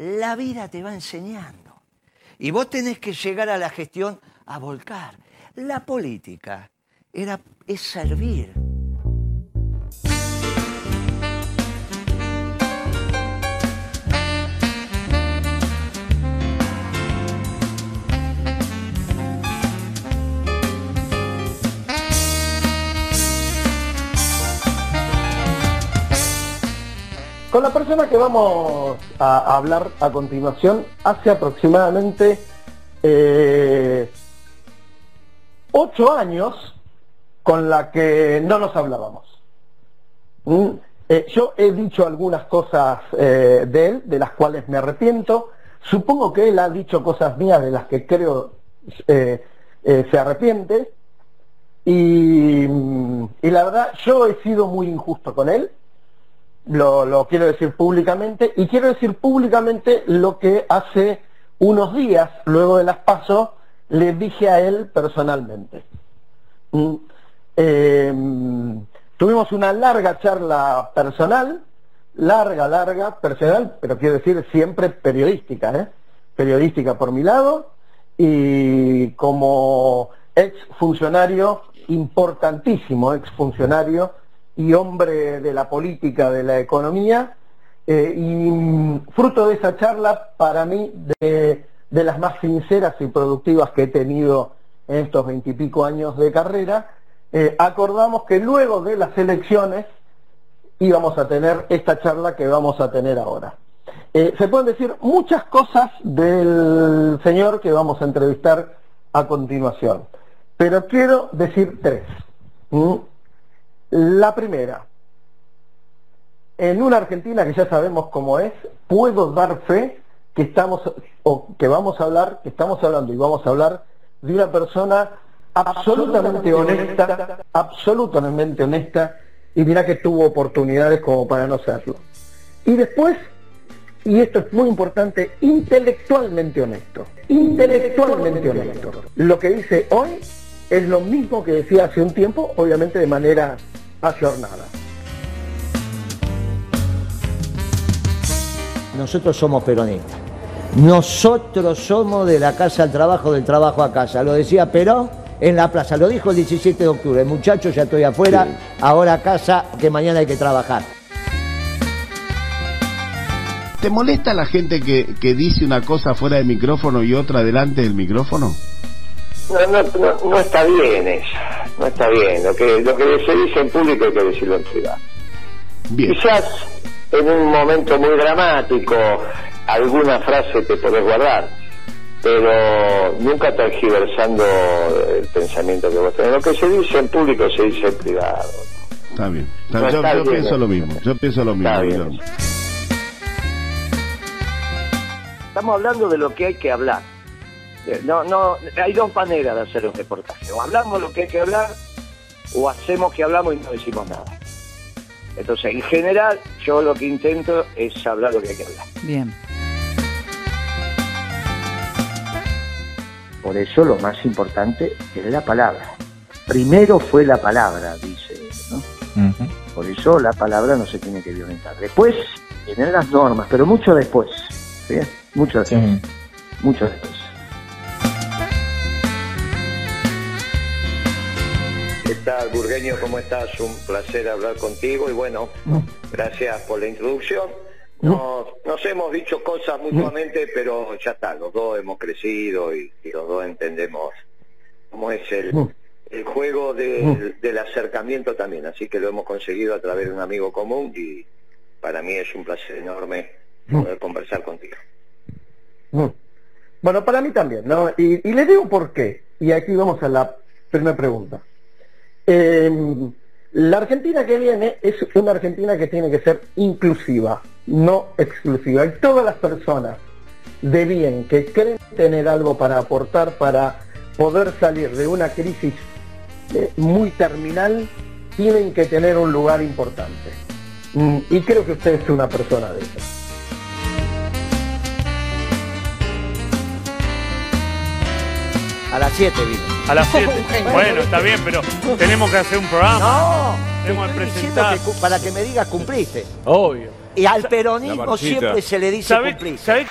la vida te va enseñando. Y vos tenés que llegar a la gestión a volcar. La política era, es servir. Con la persona que vamos a hablar a continuación, hace aproximadamente eh, ocho años con la que no nos hablábamos. Mm, eh, yo he dicho algunas cosas eh, de él, de las cuales me arrepiento. Supongo que él ha dicho cosas mías de las que creo se arrepiente. Y, y la verdad, yo he sido muy injusto con él lo, quiero decir públicamente, y quiero decir públicamente lo que hace unos días, luego de las pasos, le dije a él personalmente. Mm, em, tuvimos una larga charla personal, larga, larga, personal, pero quiero decir siempre periodística, ¿eh? periodística por mi lado, y como ex funcionario importantísimo, ex funcionario y hombre de la política, de la economía, eh, y fruto de esa charla, para mí, de, las más sinceras y productivas que he tenido en estos veintipico años de carrera, eh, acordamos que luego de las elecciones íbamos a tener esta charla que vamos a tener ahora. Eh, se pueden decir muchas cosas del señor que vamos a entrevistar a continuación, pero quiero decir tres. La primera, en una Argentina que ya sabemos cómo es, puedo dar fe que estamos, o que vamos a hablar, que estamos hablando y vamos a hablar de una persona absolutamente honesta, absolutamente honesta, y mira que tuvo oportunidades como para no serlo. Y después, y esto es muy importante, intelectualmente honesto, intelectualmente honesto. Lo que dice hoy es lo mismo que decía hace un tiempo, obviamente de manera ayornada. Nosotros somos peronistas. Nosotros somos de la casa al trabajo, del trabajo a casa. Lo decía Perón en la plaza, lo dijo el 17 de octubre. Muchachos, ya estoy afuera, ahora a casa, que mañana hay que trabajar. ¿Te molesta la gente que, que dice una cosa fuera del micrófono y otra delante del micrófono? No, no, no, está bien eso, no está bien. Lo que, lo que se dice en público hay que decirlo en privado. Quizás en un momento muy dramático alguna frase te podés guardar, pero nunca tergiversando el pensamiento que vos tenés. Lo que se dice en público se dice en privado. Está bien. yo, pienso lo mismo. Yo pienso lo mismo. Estamos hablando de lo que hay que hablar no, no, hay dos maneras de hacer un reportaje. O hablamos lo que hay que hablar, o hacemos que hablamos y no decimos nada. Entonces, en general, yo lo que intento es hablar lo que hay que hablar. Bien. Por eso lo más importante es la palabra. Primero fue la palabra, dice, ¿no? Por eso la palabra no se tiene que violentar. Después tienen las normas, pero mucho después. ¿sí? Mucho después. Mucho después. Tal, Burgueño? ¿Cómo estás? Un placer hablar contigo y bueno, gracias por la introducción. Nos, hemos dicho cosas mutuamente, pero ya está, los dos hemos crecido y, los dos entendemos cómo es el, el juego del, acercamiento también, así que lo hemos conseguido a través de un amigo común y para mí es un placer enorme poder conversar contigo. Bueno, para mí también, ¿no? Y, y le digo por qué. Y aquí vamos a la primera pregunta. Em, la Argentina que viene es una Argentina que tiene que ser inclusiva, no exclusiva. Y todas las personas de bien que creen tener algo para aportar para poder salir de una crisis eh, muy terminal, tienen que tener un lugar importante. Mm, y creo que usted es una persona de eso. A las 7 vino. A las 7. bueno, está bien, pero tenemos que hacer un programa. No, te Tenemos que estoy diciendo presentar. que cu- para que me digas cumpliste. Obvio. Y al peronismo siempre se le dice ¿Sabés- cumpliste.